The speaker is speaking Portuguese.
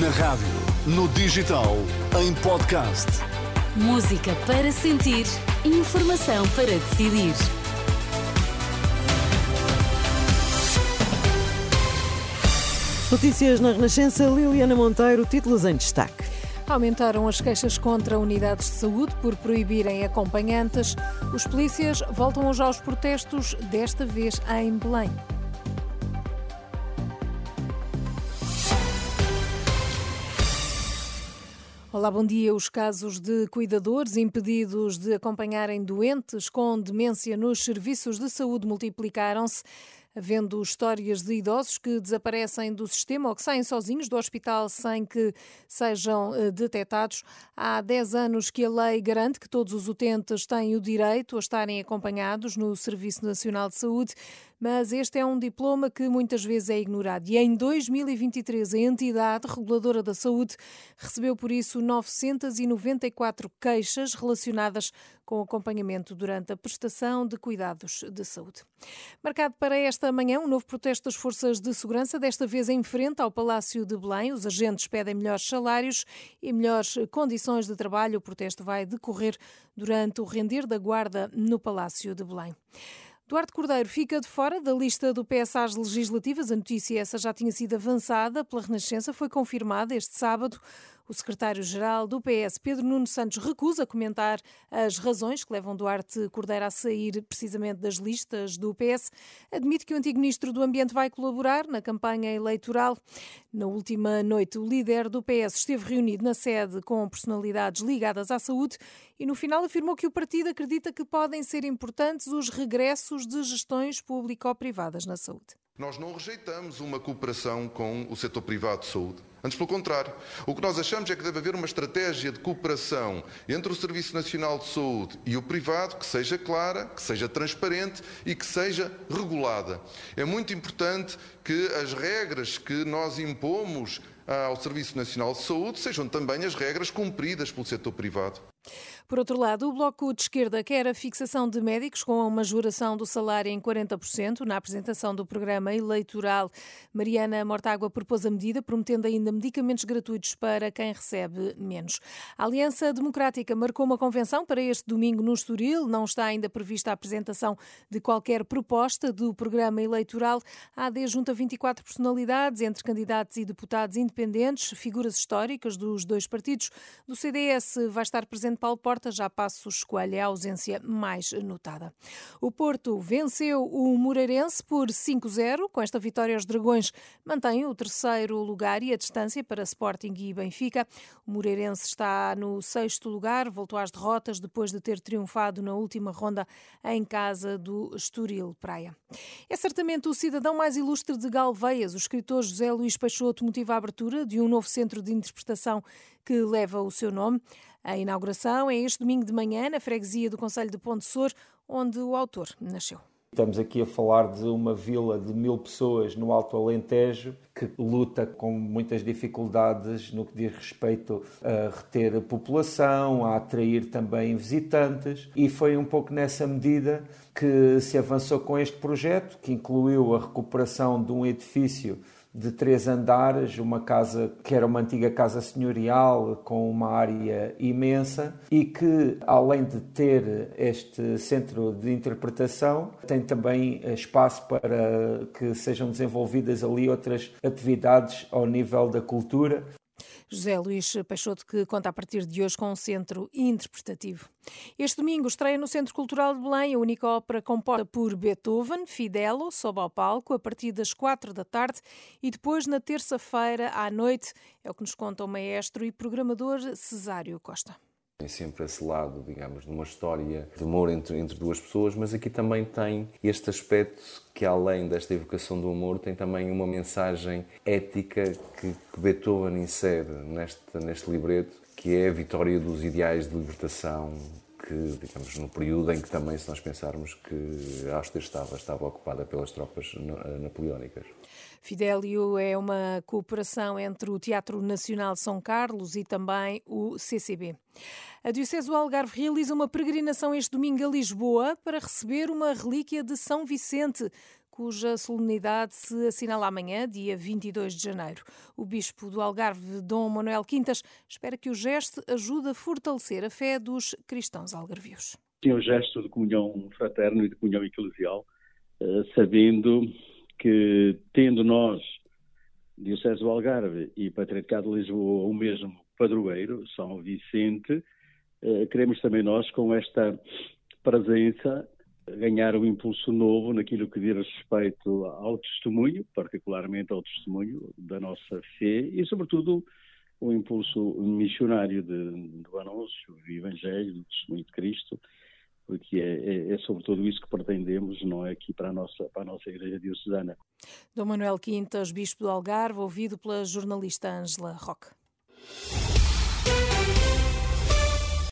Na rádio, no digital, em podcast. Música para sentir, informação para decidir. Notícias na Renascença, Liliana Monteiro, títulos em destaque. Aumentaram as queixas contra unidades de saúde por proibirem acompanhantes. Os polícias voltam hoje aos protestos, desta vez em Belém. Olá, bom dia. Os casos de cuidadores impedidos de acompanharem doentes com demência nos serviços de saúde multiplicaram-se havendo histórias de idosos que desaparecem do sistema ou que saem sozinhos do hospital sem que sejam eh, detectados. Há 10 anos que a lei garante que todos os utentes têm o direito a estarem acompanhados no Serviço Nacional de Saúde mas este é um diploma que muitas vezes é ignorado. E em 2023, a entidade reguladora da saúde recebeu, por isso, 994 queixas relacionadas com acompanhamento durante a prestação de cuidados de saúde. Marcado para esta manhã um novo protesto das forças de segurança, desta vez em frente ao Palácio de Belém. Os agentes pedem melhores salários e melhores condições de trabalho. O protesto vai decorrer durante o render da guarda no Palácio de Belém. Duarte Cordeiro fica de fora da lista do PS às legislativas. A notícia essa já tinha sido avançada pela Renascença, foi confirmada este sábado. O secretário-geral do PS, Pedro Nuno Santos, recusa comentar as razões que levam Duarte Cordeiro a sair precisamente das listas do PS. Admite que o antigo ministro do Ambiente vai colaborar na campanha eleitoral. Na última noite, o líder do PS esteve reunido na sede com personalidades ligadas à saúde e no final afirmou que o partido acredita que podem ser importantes os regressos de gestões público-privadas na saúde. Nós não rejeitamos uma cooperação com o setor privado de saúde. Antes, pelo contrário. O que nós achamos é que deve haver uma estratégia de cooperação entre o Serviço Nacional de Saúde e o privado que seja clara, que seja transparente e que seja regulada. É muito importante que as regras que nós impomos ao Serviço Nacional de Saúde sejam também as regras cumpridas pelo setor privado. Por outro lado, o Bloco de Esquerda quer a fixação de médicos com uma majoração do salário em 40% na apresentação do programa eleitoral. Mariana Mortágua propôs a medida, prometendo ainda medicamentos gratuitos para quem recebe menos. A Aliança Democrática marcou uma convenção para este domingo no Estoril. Não está ainda prevista a apresentação de qualquer proposta do programa eleitoral. A AD junta 24 personalidades, entre candidatos e deputados independentes, figuras históricas dos dois partidos. Do CDS vai estar presente Paulo Porta, já Passos Coelho é a ausência mais notada. O Porto venceu o Moreirense por 5-0. Com esta vitória, os Dragões mantêm o terceiro lugar e a distância para Sporting e Benfica. O Moreirense está no sexto lugar, voltou às derrotas depois de ter triunfado na última ronda em casa do Estoril Praia. É certamente o cidadão mais ilustre de Galveias. O escritor José Luís Peixoto motiva a abertura de um novo centro de interpretação que leva o seu nome. A inauguração é este domingo de manhã na freguesia do Conselho de Ponte Sor, onde o autor nasceu. Estamos aqui a falar de uma vila de mil pessoas no Alto Alentejo que luta com muitas dificuldades no que diz respeito a reter a população, a atrair também visitantes, e foi um pouco nessa medida que se avançou com este projeto, que incluiu a recuperação de um edifício de três andares, uma casa que era uma antiga casa senhorial com uma área imensa e que, além de ter este centro de interpretação, tem também espaço para que sejam desenvolvidas ali outras atividades ao nível da cultura. José Luís Peixoto, que conta a partir de hoje com um centro interpretativo. Este domingo estreia no Centro Cultural de Belém a única ópera composta por Beethoven, Fidelo, sob ao palco, a partir das quatro da tarde e depois na terça-feira à noite, é o que nos conta o maestro e programador Cesário Costa. Tem sempre esse lado, digamos, de uma história de amor entre, entre duas pessoas, mas aqui também tem este aspecto que, além desta evocação do amor, tem também uma mensagem ética que, que Beethoven insere neste, neste libreto, que é a vitória dos ideais de libertação que, digamos, no período em que também, se nós pensarmos que a Áustria estava, estava ocupada pelas tropas napoleónicas. Fidelio é uma cooperação entre o Teatro Nacional São Carlos e também o CCB. A Diocese do Algarve realiza uma peregrinação este domingo a Lisboa para receber uma relíquia de São Vicente cuja solenidade se assinala amanhã, dia 22 de janeiro. O bispo do Algarve, Dom Manuel Quintas, espera que o gesto ajude a fortalecer a fé dos cristãos algarvios. Sim, um gesto de comunhão fraterno e de comunhão eclesial, eh, sabendo que, tendo nós, Diocese do Algarve e Patriarcado de Lisboa, o mesmo padroeiro, São Vicente, eh, queremos também nós, com esta presença, ganhar um impulso novo naquilo que diz respeito ao testemunho, particularmente ao testemunho da nossa fé e, sobretudo, o impulso missionário de, do anúncio do Evangelho, do testemunho de Cristo, porque é, é, é sobretudo isso que pretendemos, não é aqui para a nossa, para a nossa Igreja Diocesana. Dom Manuel Quintas, Bispo do Algarve, ouvido pela jornalista Ângela Roque.